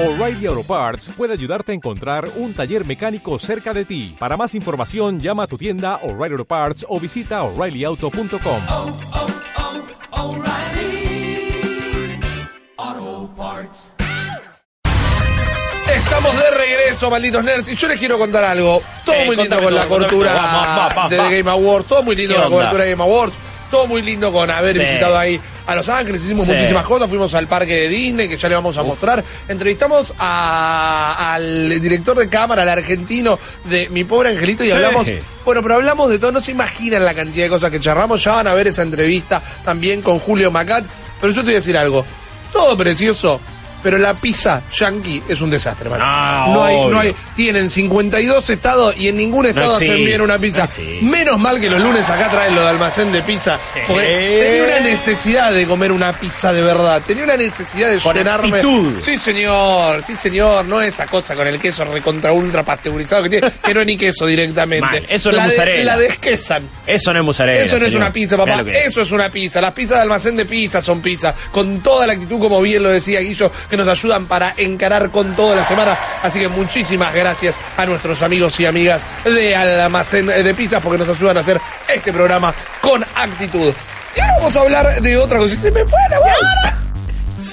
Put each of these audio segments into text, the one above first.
O'Reilly Auto Parts puede ayudarte a encontrar un taller mecánico cerca de ti. Para más información, llama a tu tienda O'Reilly Auto Parts o visita oreillyauto.com. oh, oh, Parts. Estamos de regreso, malditos nerds. Y yo les quiero contar algo. Todo Eh, muy lindo con la cobertura de Game Awards. Todo muy lindo ¿Qué con la cobertura de Game Awards. Todo muy lindo con haber Sí. visitado ahí a Los Ángeles. Hicimos Sí. muchísimas cosas. Fuimos al parque de Disney, que ya le vamos a mostrar. Entrevistamos a- al director de cámara, al argentino de Mi Pobre Angelito, y Sí. hablamos. Bueno, pero hablamos de todo. No se imaginan la cantidad de cosas que charramos. Ya van a ver esa entrevista también con Julio Macat. Pero yo te voy a decir algo. Todo precioso. Pero la pizza yankee es un desastre. Ah, no hay, no hay, tienen 52 estados y en ningún estado hacen existe, bien una pizza. no. Menos mal que los lunes acá traen lo de almacén de pizza. Porque tenía una necesidad de comer una pizza de verdad. Tenía una necesidad de Con llenarme. actitud. Sí, señor, sí, señor. No esa cosa con el queso recontra ultra pasteurizado que tiene, que no es ni queso directamente. Mal, eso no es mozzarella. La desquesan. Eso no es mozzarella. Eso no es una pizza, papá. Eso es una pizza. Las pizzas de almacén de pizza son pizza. Con toda la actitud, como bien lo decía Guillo, que nos ayudan para encarar con toda la semana. Así que muchísimas gracias a nuestros amigos y amigas de almacén de pizzas porque nos ayudan a hacer este programa con actitud. Y ahora vamos a hablar de otra cosa. Se me fue la.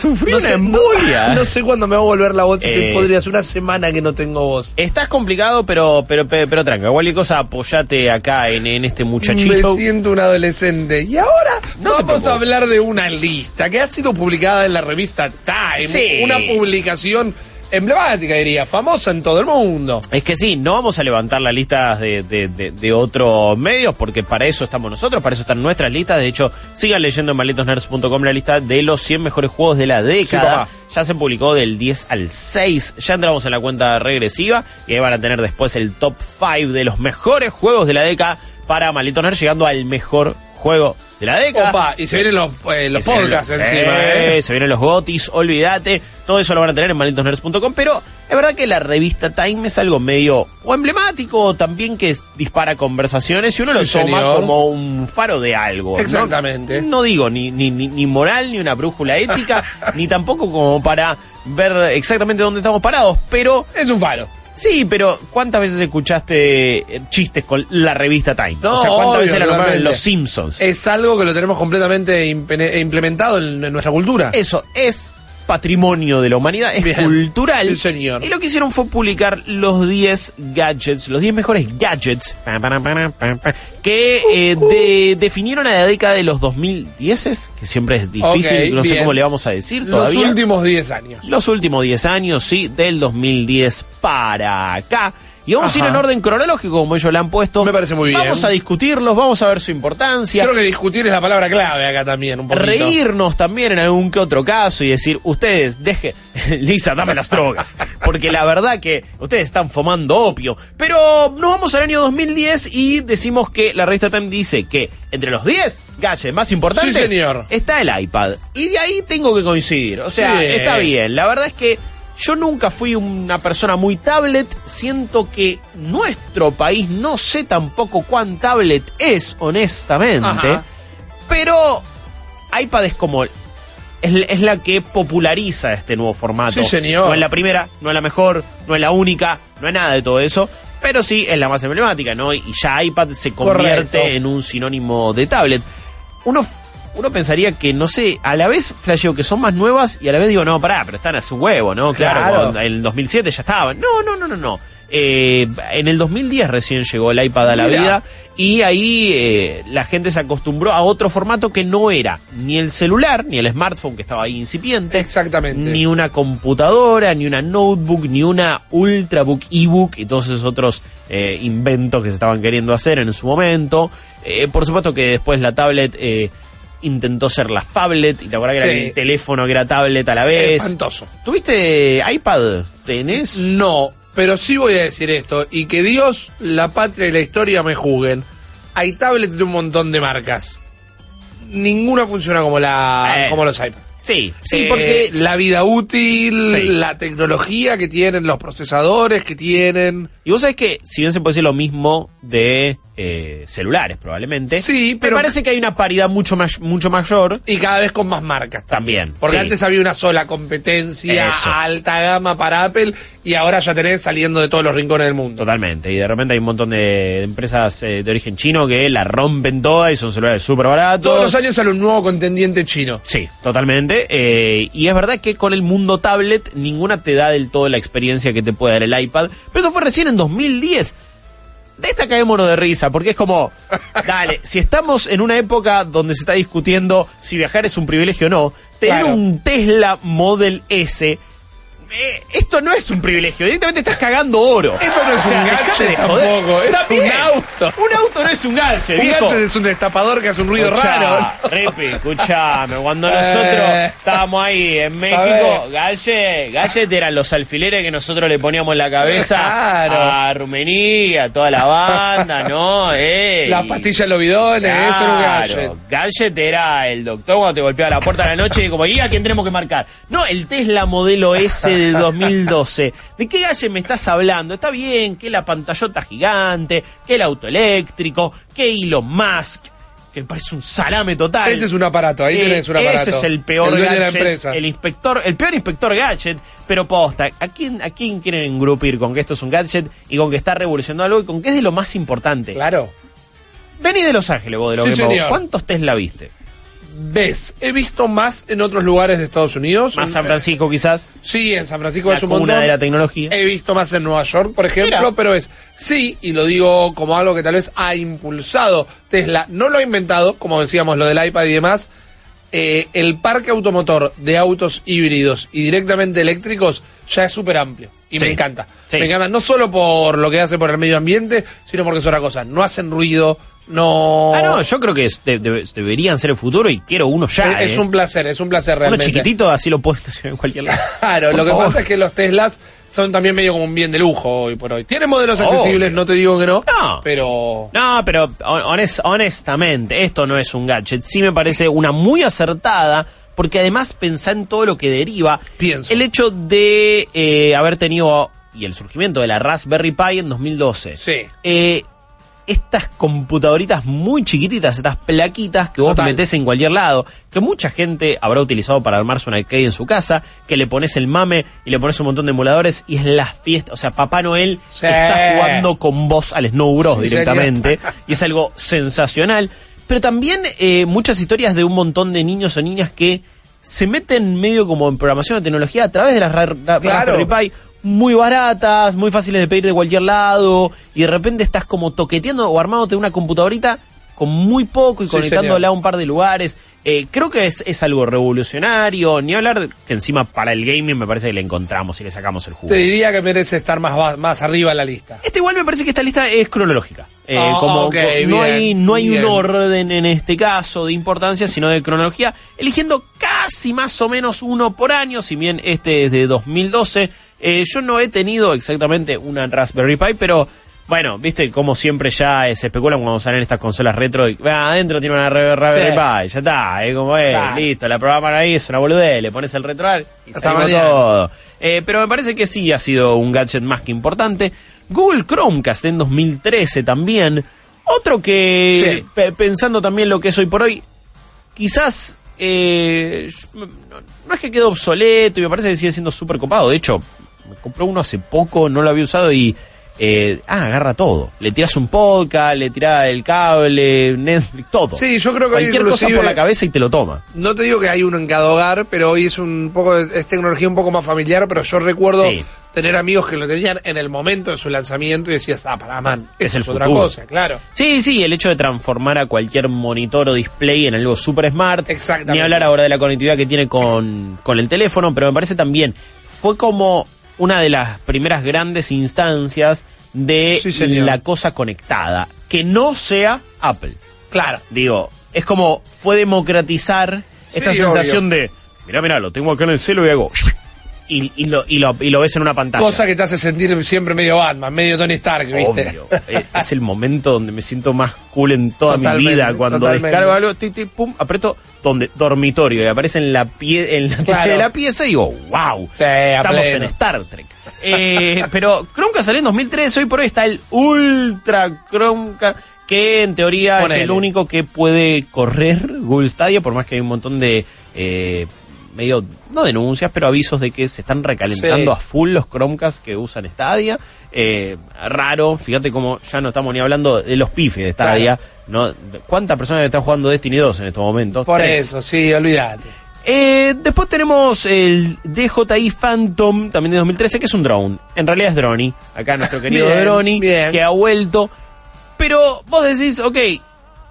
Sufrí No una sé, embolia. no, no sé cuándo me va a volver la voz. Estoy Eh. podría hace una semana que no tengo voz. Estás complicado, pero, pero, pero, pero tranca. Cualquier cosa, apoyate acá en, en este muchachito. Me siento un adolescente. Y ahora No vamos a hablar de una lista que ha sido publicada en la revista Time. Sí. Una publicación emblemática, diría, famosa en todo el mundo. Es que sí, no vamos a levantar las listas de, de, de- de otros medios, porque para eso estamos nosotros, para eso están nuestras listas. De hecho, sigan leyendo en malditosnerds.com la lista de los 100 mejores juegos de la década. ya se publicó del 10 al 6. Ya entramos en la cuenta regresiva y ahí van a tener después el top 5 de los mejores juegos de la década para Malditos llegando al mejor juego de la década. Opa, y se vienen los, eh, los vienen podcasts los- encima, eh, ¿eh? Se vienen los gotis, olvídate. Todo eso lo van a tener en malditosnerds.com. Pero es verdad que la revista Time es algo medio o emblemático o también que dispara conversaciones y uno lo toma señor. como un faro de algo. ¿no? Exactamente. No, digo ni, ni, ni, ni moral, ni una brújula ética, ni tampoco como para ver exactamente dónde estamos parados. Pero Es un faro. Sí, pero ¿cuántas veces escuchaste eh, chistes con la revista Time? No, o sea, ¿cuántas obvio, veces la nombraron. Los Simpsons? Es algo que lo tenemos completamente implementado en, en nuestra cultura. Eso es patrimonio de la humanidad, es Bien. cultural. Sí, señor. Y lo que hicieron fue publicar los 10 gadgets, los 10 mejores gadgets que eh, de- definieron a la década de los 2010, que siempre es difícil, no sé cómo le vamos a decir Los últimos 10 años. Los últimos 10 años, sí, del 2010 para acá. Y vamos a ir Ajá. en orden cronológico, como ellos le han puesto. Me parece muy bien. Vamos a discutirlos, vamos a ver su importancia. Creo que discutir es la palabra clave acá también, un poquito. reírnos también en algún que otro caso y decir, ustedes, deje, Lisa, dame las drogas. Porque la verdad que ustedes están fumando opio. Pero nos vamos al año 2010 y decimos que la revista Time dice que entre los 10 gadgets más importantes Sí, señor. está el iPad. Y de ahí tengo que coincidir. O sea, Sí. está bien. La verdad es que yo nunca fui una persona muy tablet. Siento que nuestro país no sé tampoco cuán tablet es, honestamente. Ajá. Pero iPad es como. Es, es la que populariza este nuevo formato. Sí, señor. No es la primera, no es la mejor, no es la única, no es nada de todo eso. Pero sí es la más emblemática, ¿no? Y ya iPad se convierte Correcto. en un sinónimo de tablet. Uno, uno pensaría que, no sé, a la vez flasheo que son más nuevas y a la vez digo, no, pará, pero están a su huevo, ¿no? Claro, en el 2007 ya estaban. No, no, no, no, no. Eh, en el 2010 recién llegó el iPad a la Mira. vida y ahí eh, la gente se acostumbró a otro formato que no era ni el celular, ni el smartphone que estaba ahí incipiente, Exactamente. ni una computadora, ni una notebook, ni una ultrabook, ebook y todos esos otros eh, inventos que se estaban queriendo hacer en su momento. Eh, por supuesto que después la tablet eh, intentó ser la phablet y te acordás que Sí. era el teléfono que era tablet a la vez. Espantoso. ¿Tuviste iPad? ¿Tenés? No, pero sí voy a decir esto, y que Dios, la patria y la historia me juzguen. Hay tablets de un montón de marcas. Ninguna funciona como la Eh. como los iPads. Sí, sí, Eh, porque la vida útil, Sí. la tecnología que tienen, los procesadores que tienen. Y vos sabés que, si bien se puede decir lo mismo de eh, celulares, probablemente. Sí, pero- Me parece que hay una paridad mucho, más, mucho mayor. Y cada vez con más marcas También, Porque sí. antes había una sola competencia Eso. alta gama para Apple y ahora ya tenés saliendo de todos los rincones del mundo. Totalmente. Y de repente hay un montón de, empresas eh, de origen chino que la rompen todas y son celulares súper baratos. Todos los años sale un nuevo contendiente chino. Sí, totalmente. Eh, y es verdad que con el mundo tablet ninguna te da del todo la experiencia que te puede dar el iPad. Pero eso fue recién en 2010. De esta caémonos de risa, porque es como, dale, si estamos en una época donde se está discutiendo si viajar es un privilegio o no, tener Claro. un Tesla Model S, eh, esto no es un privilegio, directamente estás cagando oro. Esto no es un dejate gadget de joder. tampoco, es un auto. Un auto no es un gadget, Un viejo. gadget es un destapador que hace un ruido Escuchá, raro. Ripi, escuchame, cuando Eh. nosotros estábamos ahí en México, Sabés. Gallet eran los alfileres que nosotros le poníamos en la cabeza Claro. a Rumení, a toda la banda, ¿no? Eh, Las y- pastillas lobidones, eso era un gadget. Claro, Gadget era el doctor cuando te golpeaba la puerta a la noche y como, ¿y a quién tenemos que marcar? No, el Tesla modelo S de 2012. ¿De qué Gadget me estás hablando? Está bien que la pantallota gigante, que el auto eléctrico, que Elon Musk, que parece un salame total. Ese es un aparato, ahí Eh, tenés un aparato. Ese es el peor El dueño de la gadget, empresa. el inspector, el peor inspector gadget, pero posta, ¿a quién, ¿a quién quieren engrupir con que esto es un gadget y con que está revolucionando algo y con que es de lo más importante? Claro. Vení de Los Ángeles vos de lo Sí, que. ¿Cuántos Tesla viste? ¿Ves? He visto más en otros lugares de Estados Unidos. Más San Francisco quizás, Sí, en San Francisco la es un montón. de la tecnología. He visto más en Nueva York, por ejemplo, Mira. pero es sí, y lo digo como algo que tal vez ha impulsado Tesla. No lo ha inventado, como decíamos, lo del iPad y demás. Eh, el parque automotor de autos híbridos y directamente eléctricos ya es súper amplio. Y Sí. me encanta. Sí. Me encanta, no solo por lo que hace por el medio ambiente, sino porque es otra cosa. No hacen ruido, no. Ah, no, yo creo que es- de- de- deberían ser el futuro y quiero uno ya. es, es eh. un placer, es un placer Uno realmente. chiquitito, así lo puedes estacionar en cualquier lado. Claro, Por lo que pasa es que los Teslas son también medio como un bien de lujo hoy por hoy. Tienen modelos accesibles, no te digo que no, No. pero No, pero hon- honest- honestamente, esto no es un gadget. Sí me parece una muy acertada, porque además pensá en todo lo que deriva. Pienso. El hecho de eh, haber tenido, y el surgimiento de la Raspberry Pi en 2012. Sí. Eh, estas computadoritas muy chiquititas, estas plaquitas que vos Total. metés en cualquier lado, que mucha gente habrá utilizado para armarse un arcade en su casa, que le pones el mame y le pones un montón de emuladores y es la fiesta. O sea, Papá Noel Sí. está jugando con vos al Snow Bros Sí, directamente y es algo sensacional. Pero también eh, muchas historias de un montón de niños o niñas que se meten medio como en programación o tecnología a través de las ra- ra- Claro. Raspberry Pi muy baratas, muy fáciles de pedir de cualquier lado, y de repente estás como toqueteando o armándote una computadorita con muy poco y Sí, conectándola a un par de lugares. Eh, creo que es, es algo revolucionario, ni hablar de que encima para el gaming me parece que le encontramos y le sacamos el jugo. te diría que merece estar más, más arriba en la lista. Este igual me parece que esta lista es cronológica. Eh, Ah, como, ok, co- no bien, hay, no hay bien. un orden en este caso de importancia, sino de cronología, eligiendo casi más o menos uno por año, si bien este es de 2012. Eh, yo no he tenido exactamente una Raspberry Pi, pero bueno, viste como siempre ya eh, se especulan cuando salen estas consolas retro y "Ah, adentro tiene una Ra- Raspberry Sí. Pi, ya está, es como es, Claro. listo, la programan ahí, es una boludez, le pones el retroal y mañana. todo. Eh, pero me parece que sí ha sido un gadget más que importante. Google Chromecast en 2013 también. Otro que, Sí. pensando también lo que es hoy por hoy, quizás eh, no, no es que quede obsoleto y me parece que sigue siendo súper copado. De hecho, me compré uno hace poco, no lo había usado y... eh, ah, agarra todo. Le tiras un podcast, le tiras el cable, Netflix, todo. Sí, yo creo que Cualquier cosa por la cabeza y te lo toma. No te digo que hay uno en cada hogar, pero hoy es un poco es tecnología un poco más familiar, pero yo recuerdo Sí. tener amigos que lo tenían en el momento de su lanzamiento y decías, ah, para man, Es el es otra cosa, claro. Sí, sí, el hecho de transformar a cualquier monitor o display en algo super smart. Exactamente. Ni hablar ahora de la conectividad que tiene con, con el teléfono, pero me parece también, fue como una de las primeras grandes instancias de Sí, la cosa conectada. Que no sea Apple. Claro. Digo, es como fue democratizar esta Sí, sensación de, mira, mira, lo tengo acá en el cielo y hago... Y, y lo, y, lo, y lo ves en una pantalla. Cosa que te hace sentir siempre medio Batman, medio Tony Stark, ¿viste? Obvio. Eh, es el momento donde me siento más cool en toda mi vida. Cuando totalmente. descargo algo, ti, ti, pum, aprieto donde dormitorio y aparece en la pie en la Claro. de la pieza y digo, wow, Sí, estamos en Star Trek. Eh, pero Chromecast salió en 2003, hoy por hoy está el Ultra Chromecast, que en teoría es el único que puede correr Google Stadia, por más que hay un montón de eh, medio, no denuncias, pero avisos de que se están recalentando Sí. a full los Chromecast que usan Stadia. Eh, raro, fíjate como ya no estamos ni hablando de los pifes de Stadia. ¿no? ¿Cuántas personas están jugando Destiny 2 en estos momentos? Por Tres. eso, sí, olvídate. Eh, después tenemos el DJI Phantom, también de 2013, que es un drone. En realidad es Droni. Acá nuestro querido bien. que ha vuelto. Pero vos decís, ok,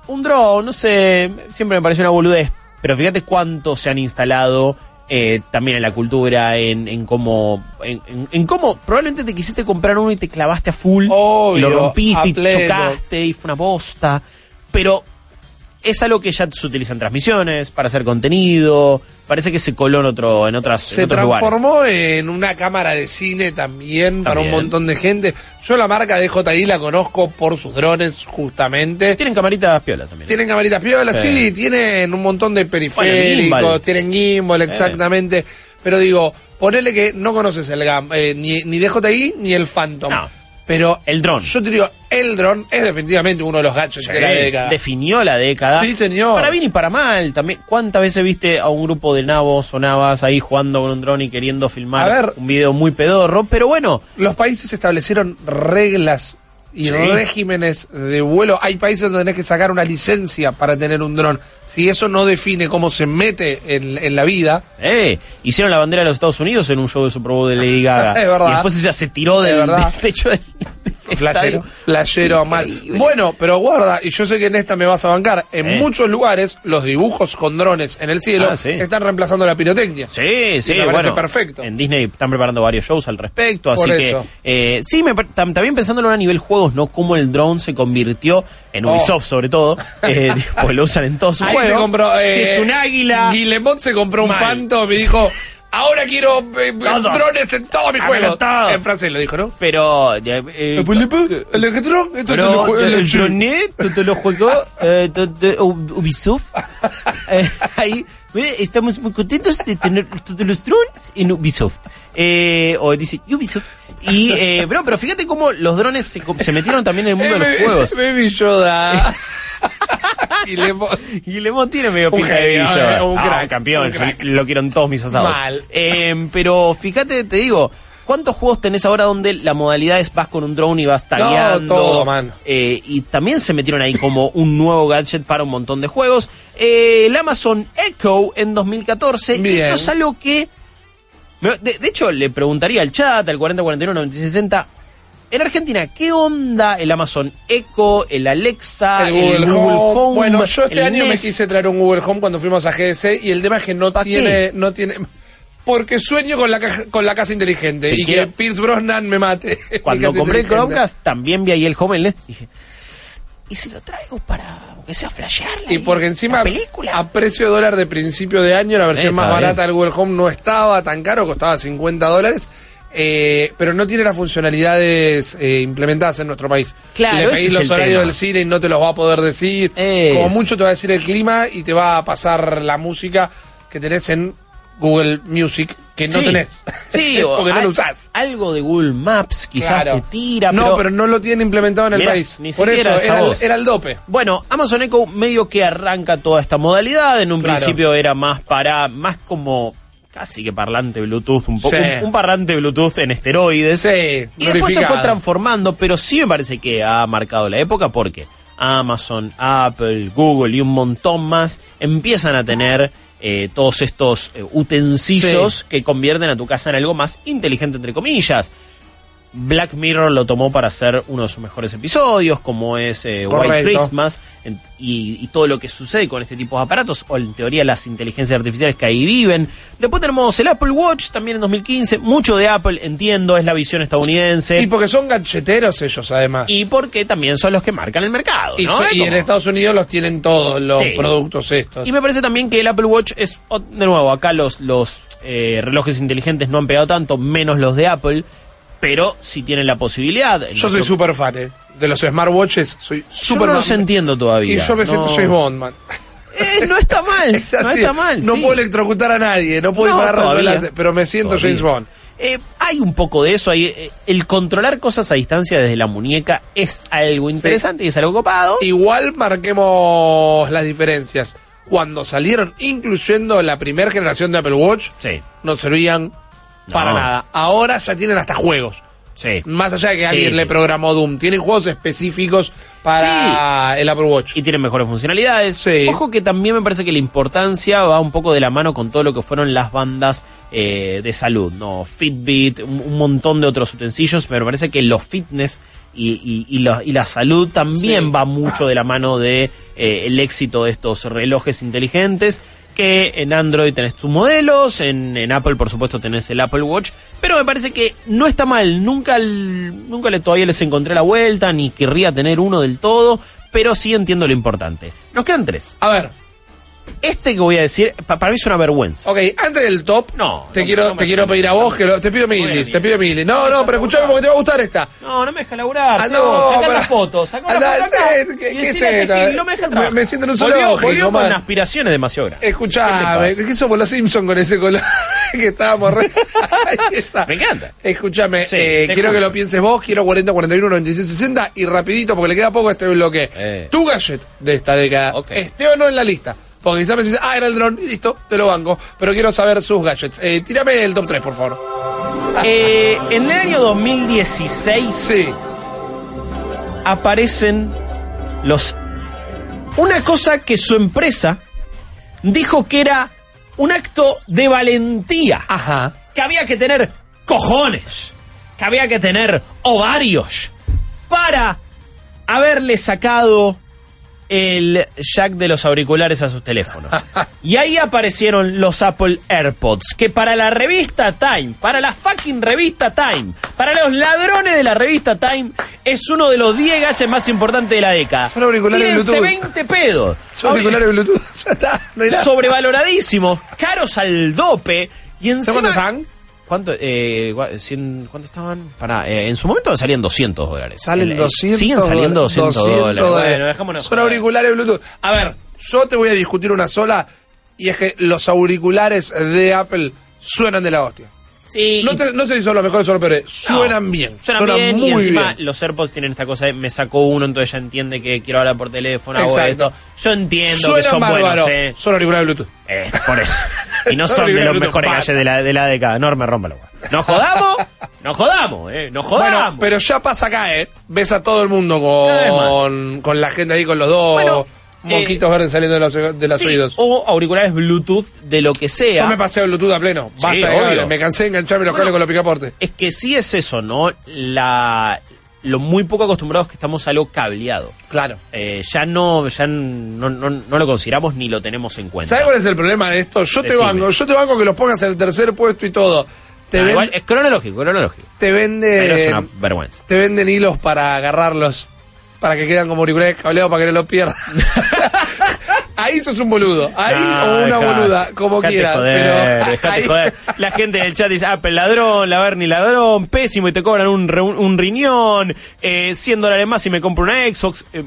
un drone, no sé, siempre me pareció una boludez. Pero fíjate cuánto se han instalado eh, también en la cultura, en, en cómo. En, en- en cómo probablemente te quisiste comprar uno y te clavaste a full. Obvio, y lo rompiste y chocaste y fue una bosta. Pero es algo que ya se utiliza en transmisiones, para hacer contenido. Parece que se coló en, otro, en, otras, en Se lugares. transformó en una cámara de cine también, para un montón de gente. Yo la marca de DJI la conozco por sus drones, justamente. Tienen camaritas piola también. Tienen camaritas piolas, sí. Sí. tienen un montón de periféricos, gimbal. tienen gimbal, exactamente. Pero digo, ponele que no conoces el GAM, eh, ni, ni DJI ni el Phantom. No. Pero El dron. Yo te digo, el dron es definitivamente uno de los gadgets de la década. Definió la década. Sí, señor. Para bien y para mal. También, ¿Cuántas veces viste a un grupo de nabos o navas ahí jugando con un dron y queriendo filmar ver. un video muy pedorro? Pero bueno, Los países establecieron reglas y Sí. regímenes de vuelo. Hay países donde tenés que sacar una licencia para tener un dron. Si eso no define cómo se mete en, en la vida, eh, hicieron la bandera de los Estados Unidos en un show de Super Bowl de Lady Gaga. Es verdad. Y después ella se tiró del, verdad. del techo del, del Flashero, flashero mal. Bueno, pero guarda, y yo sé que en esta me vas a bancar, en Eh. muchos lugares los dibujos con drones en el cielo Ah, sí. están reemplazando la pirotecnia. Sí, sí, me parece bueno, perfecto. En Disney están preparando varios shows al respecto, así Por que eh, sí, me, también pensándolo a nivel juegos, ¿no? Cómo el drone se convirtió en Oh. Ubisoft, sobre todo, eh, pues lo usan en todos sus Ahí juegos. se compró. eh, si es un águila, Guillemot se compró un Mal. Phantom y dijo: Ahora quiero eh, drones en todos mis Háganlo juegos. todo. En francés lo dijo, ¿no? pero eh, eh, Eh, esto te lo juego- el drone todo lo juego eh, Ubisoft. Eh, ahí eh, estamos muy contentos de tener todos los drones en Ubisoft. Eh, o dice Ubisoft. Y, eh, pero, pero fíjate cómo los drones se, se metieron también en el mundo de los Eh, juegos. Baby Yoda. Guillemot. Y Lemon tiene medio pinta de Yoda. eh, un Ah, crack, campeón, un crack. yo lo quiero en todos mis asados. Mal. Eh, pero fíjate, te digo, ¿cuántos juegos tenés ahora donde la modalidad es vas con un drone y vas tagueando? todo, man. Eh, y también se metieron ahí como un nuevo gadget para un montón de juegos. Eh, el Amazon Echo en 2014. Bien. Esto es algo que... De, de hecho, le preguntaría al chat, al 4041 9660, en Argentina, ¿qué onda el Amazon Echo, el Alexa, el Google, Home. Bueno, yo este el año me quise traer un Google Home cuando fuimos a GDC y el tema es que no ¿Pa' tiene, qué? no tiene. Porque sueño con la caja- con la casa inteligente Te y quiero- que Pierce Brosnan me mate. Cuando compré el. Chromecast, también vi ahí el Home LED. Dije, ¿y si lo traigo para que sea flashearla? Y porque encima La película. a precio de dólar de principio de año la versión Eh, más barata bien. del Google Home no estaba tan caro, costaba 50 dólares. Eh, pero no tiene las funcionalidades eh, implementadas en nuestro país. Claro, Le pedís los horarios tema. del cine y no te los va a poder decir. Como mucho te va a decir el clima y te va a pasar la música que tenés en Google Music, que no Sí. tenés. Sí, o porque no lo usás. Algo de Google Maps quizás Claro. te tira, no, pero, no lo tiene implementado en el Mirá, país. ni Por eso era el, voz. era el dope. Bueno, Amazon Echo medio que arranca toda esta modalidad. En un Claro. principio era más para, más como casi que parlante Bluetooth, un poco, Sí. un, un parlante Bluetooth en esteroides. Sí, Y después se fue transformando, pero sí me parece que ha marcado la época porque Amazon, Apple, Google y un montón más empiezan a tener eh, todos estos eh, utensilios que convierten a tu casa en algo más inteligente, entre comillas. Black Mirror lo tomó para hacer uno de sus mejores episodios, como es eh, White. Christmas, en- y, y todo lo que sucede con este tipo de aparatos, o en teoría las inteligencias artificiales que ahí viven. Después tenemos el Apple Watch, también en 2015, mucho de Apple, entiendo, es la visión estadounidense. Y porque son gancheteros ellos, además. Y porque también son los que marcan el mercado. Y, ¿no? so- Es y en Estados Unidos los tienen todos los Sí. productos estos. Y me parece también que el Apple Watch es, de nuevo, acá los, los eh, relojes inteligentes no han pegado tanto, menos los de Apple, pero si tienen la posibilidad. Yo soy súper fan, eh. De los smartwatches, soy Yo súper no fan. los entiendo todavía. Y yo me siento No. James Bond, man. Eh, no está mal, Es no está mal. No sí. puedo electrocutar a nadie, no puedo No, láser, pero me siento Todavía. James Bond. Eh, hay un poco de eso, hay, eh, el controlar cosas a distancia desde la muñeca es algo interesante y es algo copado. Igual marquemos las diferencias. Cuando salieron, incluyendo la primera generación de Apple Watch, sí, no servían para nada. Ahora ya tienen hasta juegos. sí. Más allá de que alguien sí. le programó Doom, tienen juegos específicos para el Apple Watch. y tienen mejores funcionalidades. Sí. Ojo que también me parece que la importancia va un poco de la mano con todo lo que fueron las bandas eh, de salud, ¿no? Fitbit, un, un montón de otros utensilios, pero me parece que los fitness y, y- y la, y la salud también va mucho de la mano de eh, el éxito de estos relojes inteligentes. Que en Android tenés tus modelos, en, Apple por supuesto tenés el Apple Watch, pero me parece que no está mal, nunca, nunca le, todavía les encontré la vuelta, ni querría tener uno del todo, pero sí entiendo lo importante. Nos quedan tres. A ver, Este que voy a decir, pa- para mí es una vergüenza. ok, antes del top, No, te no, quiero, no me- te quiero pedir a vos que lo, te pido ni- te pido milis. No, no, pero escuchame porque te va a gustar esta. No, no me deja laburar. Ah, no, sacá pará. la foto, sacá la Andá, foto acá. eh, ¿qué- qué es esto? no me deja Me- trabajar. me siento en un Volvió- zoológico, Volvió con man. aspiraciones demasiado grandes. Escuchame, ¿Qué te que somos los Simpsons con ese color que estábamos re... Ahí está. Me encanta. Escúchame, Sí, eh, te quiero que escucho. lo pienses vos, quiero 40, 41, 96, 60 y rapidito porque le queda poco a este bloque. Eh. Tu gadget de esta década, Ok. esté o no en la lista. Porque quizás me dices, ah, era el dron, y listo, te lo banco. Pero quiero saber sus gadgets. Eh, tírame el top 3, por favor. Eh, en el año 2016 Sí. aparecen los... Una cosa que su empresa dijo que era un acto de valentía. Ajá. que había que tener cojones, que había que tener ovarios para haberle sacado el jack de los auriculares a sus teléfonos. Y ahí aparecieron los Apple AirPods, que para la revista Time, para la fucking revista Time, para los ladrones de la revista Time, es uno de los 10 gadgets más importantes de la década. Son auriculares Tírense Bluetooth. 20 pedos. Son auriculares Bluetooth. Ya está. No hay nada. Sobrevaloradísimos, caros al dope. Y encima, ¿Sabes cuánto eh, cien- ¿Cuánto estaban? Para, en su momento salían 200 dólares. Salen El- 200 Siguen saliendo 200, dólares. Bueno, dejémonos Son auriculares Bluetooth. A ver, yo te voy a discutir una sola y es que los auriculares de Apple suenan de la hostia. Sí, No, y- te- no sé si son los mejores o los peores, suenan no, bien. Suenan, bien muy y encima bien. los AirPods tienen esta cosa de me sacó uno, entonces ya entiende que quiero hablar por teléfono, hago esto. Yo entiendo que Suenan son bárbaro. buenos, eh. Son auriculares Bluetooth. Eh, por eso. Y no Son son de los mejores gadgets de la, de la década. No me rompa la hueá. ¡No jodamos! ¡No jodamos! ¿eh? ¡No jodamos! Bueno, pero ya pasa acá, ¿eh? Ves a todo el mundo con, con la gente ahí con los dos Bueno, moquitos eh, verdes saliendo de los, de los Sí, oídos. o auriculares Bluetooth de lo que sea. Yo me pasé a Bluetooth a pleno. Basta de cables. Me cansé de engancharme los Bueno, cables con los picaportes. Es que sí es eso, ¿no? La, lo muy poco acostumbrados que estamos a lo cableado. Claro. Eh, ya no, ya no, no, no lo consideramos ni lo tenemos en cuenta. ¿Sabes cuál es el problema de esto? Yo te banco, yo te banco que los pongas en el tercer puesto y todo. Te, Ah, igual, es cronológico, cronológico. te Pero es una vergüenza. te venden hilos para agarrarlos para que quedan como auriculares cableados para que no los pierdas. ahí sos un boludo. Ahí o una boluda, como quieras. joder, pero ahí- joder. La gente del chat dice, Apple ladrón, la Bernie ladrón, pésimo y te cobran un, un riñón, eh, 100 dólares más y me compro una Xbox. Eh,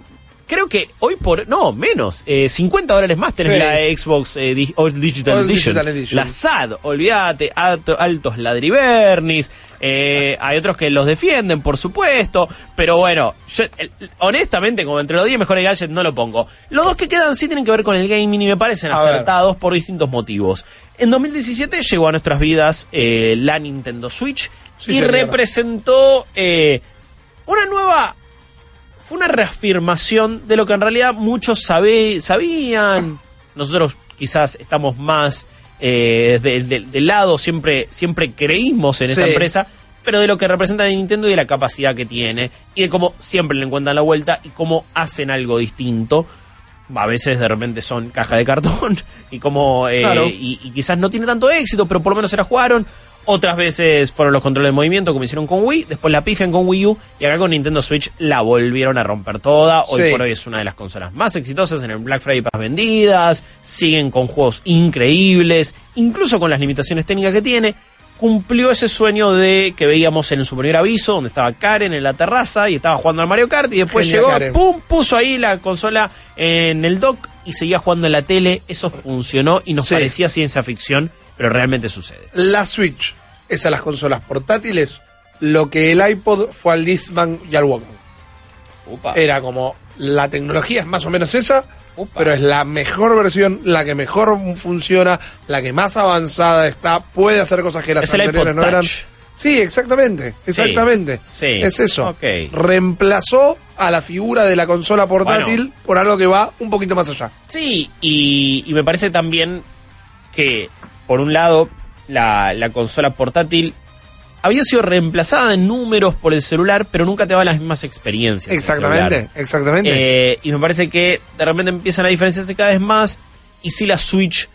creo que hoy por, no, menos, eh, 50 dólares más tenés Sí. la Xbox eh, di- All Digital, All Edition. Digital Edition. La SAD, olvídate, alto- altos ladrivernis, eh, hay otros que los defienden, por supuesto, pero bueno, yo, honestamente, como entre los 10 mejores gadgets no lo pongo. Los dos que quedan sí tienen que ver con el gaming y me parecen A ver. acertados por distintos motivos. En 2017 llegó a nuestras vidas eh, la Nintendo Switch Sí, y representó eh, una nueva fue una reafirmación de lo que en realidad muchos sabe- sabían. Nosotros quizás estamos más eh, de- de- del lado, siempre, siempre creímos en esa empresa, pero de lo que representa Nintendo y de la capacidad que tiene, y de cómo siempre le encuentran la vuelta y cómo hacen algo distinto. A veces de repente son caja de cartón y como eh, Claro. y, y quizás no tiene tanto éxito, pero por lo menos se la jugaron. Otras veces fueron los controles de movimiento como hicieron con Wii, después la pifian con Wii U y acá con Nintendo Switch la volvieron a romper toda. Hoy Sí. por hoy es una de las consolas más exitosas en el Black Friday Pass vendidas, siguen con juegos increíbles, incluso con las limitaciones técnicas que tiene. Cumplió ese sueño de que veíamos en su primer aviso, donde estaba Karen en la terraza y estaba jugando al Mario Kart y después llegó, Karen. pum, puso ahí la consola en el dock y seguía jugando en la tele. Eso funcionó y nos Sí. parecía ciencia ficción, pero realmente sucede. La Switch es a las consolas portátiles lo que el iPod fue al Discman y al Walkman. Upa. Era como, la tecnología es más o menos esa, Upa. pero es la mejor versión, la que mejor funciona, la que más avanzada está, puede hacer cosas que las Es anteriores no eran. Sí, exactamente, exactamente. sí. Es eso. Ok. Reemplazó a la figura de la consola portátil por algo que va un poquito más allá. Sí, y, y me parece también que, por un lado, la, la consola portátil había sido reemplazada en números por el celular, pero nunca te daba las mismas experiencias. Exactamente, exactamente. Eh, y me parece que de repente empiezan a diferenciarse cada vez más, y si la Switch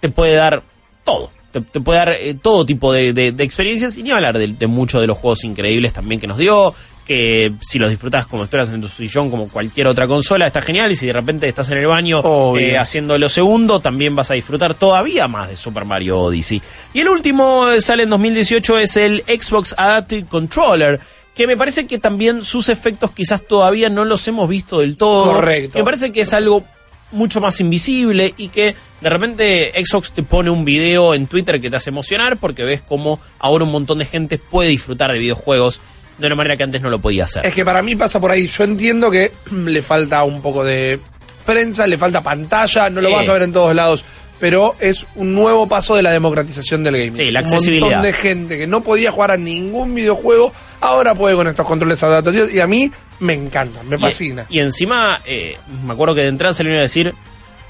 te puede dar todo. Te, te puede dar eh, todo tipo de, de- de experiencias, y ni hablar de, de muchos de los juegos increíbles también que nos dio, que si los disfrutas como estuvieras en tu sillón, como cualquier otra consola, está genial. Y si de repente estás en el baño eh, haciendo lo segundo, también vas a disfrutar todavía más de Super Mario Odyssey. Y el último eh, sale en 2018 es el Xbox Adaptive Controller. Que me parece que también sus efectos quizás todavía no los hemos visto del todo. Correcto. Me parece que es algo mucho más invisible y que de repente Xbox te pone un video en Twitter que te hace emocionar porque ves como ahora un montón de gente puede disfrutar de videojuegos de una manera que antes no lo podía hacer. Es que para mí pasa por ahí. Yo entiendo que le falta un poco de prensa, le falta pantalla, no lo vas a ver en todos lados. Pero es un nuevo paso de la democratización del gaming. Sí, la Un accesibilidad. montón de gente que no podía jugar a ningún videojuego, ahora puede con estos controles adaptativos. Y a mí me encanta, me fascina. Y, encima, eh, me acuerdo que de entrada salieron a decir,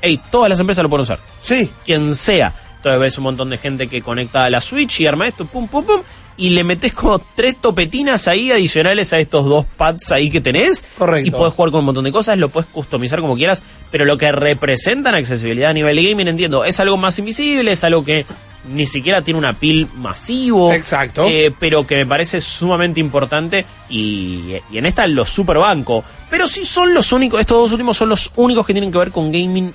hey, todas las empresas lo pueden usar. Sí, Quien sea. Entonces ves un montón de gente que conecta a la Switch y arma esto, pum, pum, pum, y le metes como tres topetinas ahí adicionales a estos dos pads ahí que tenés. Correcto. Y puedes jugar con un montón de cosas, lo puedes customizar como quieras, pero lo que representan accesibilidad a nivel de gaming, entiendo, es algo más invisible, es algo que ni siquiera tiene una pil masivo. Exacto. eh, pero que me parece sumamente importante y, y en esta los super banco. Pero sí son los únicos, estos dos últimos son los únicos que tienen que ver con gaming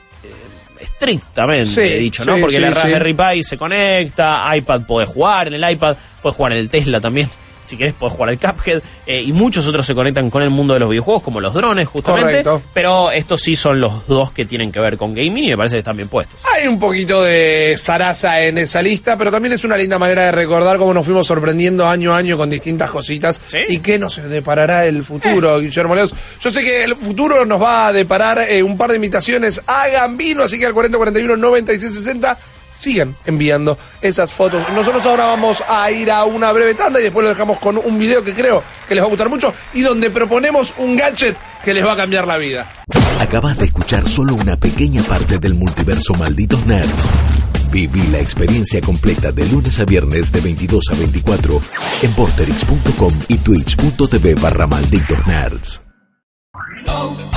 estrictamente Sí, dicho, ¿no? sí, Porque sí, la. Raspberry Pi se conecta, iPad puede jugar en el iPad, puede jugar en el Tesla también. Si querés, puedes jugar al Cuphead. eh, y muchos otros se conectan con el mundo de los videojuegos, como los drones, justamente. Correcto. Pero estos sí son los dos que tienen que ver con gaming y me parece que están bien puestos. Hay un poquito de zaraza en esa lista, pero también es una linda manera de recordar cómo nos fuimos sorprendiendo año a año con distintas cositas Sí. y qué nos deparará el futuro, Guillermo Leos. Yo sé que el futuro nos va a deparar eh, un par de invitaciones a Gambino, así que al 4041 9660 sigan enviando esas fotos. Nosotros ahora vamos a ir a una breve tanda y después lo dejamos con un video que creo que les va a gustar mucho y donde proponemos un gadget que les va a cambiar la vida. Acabas de escuchar solo una pequeña parte del multiverso Malditos Nerds. Viví la experiencia completa de lunes a viernes de 22 a 24 en porterix.com y twitch.tv barra Malditos Nerds. O'Reilly.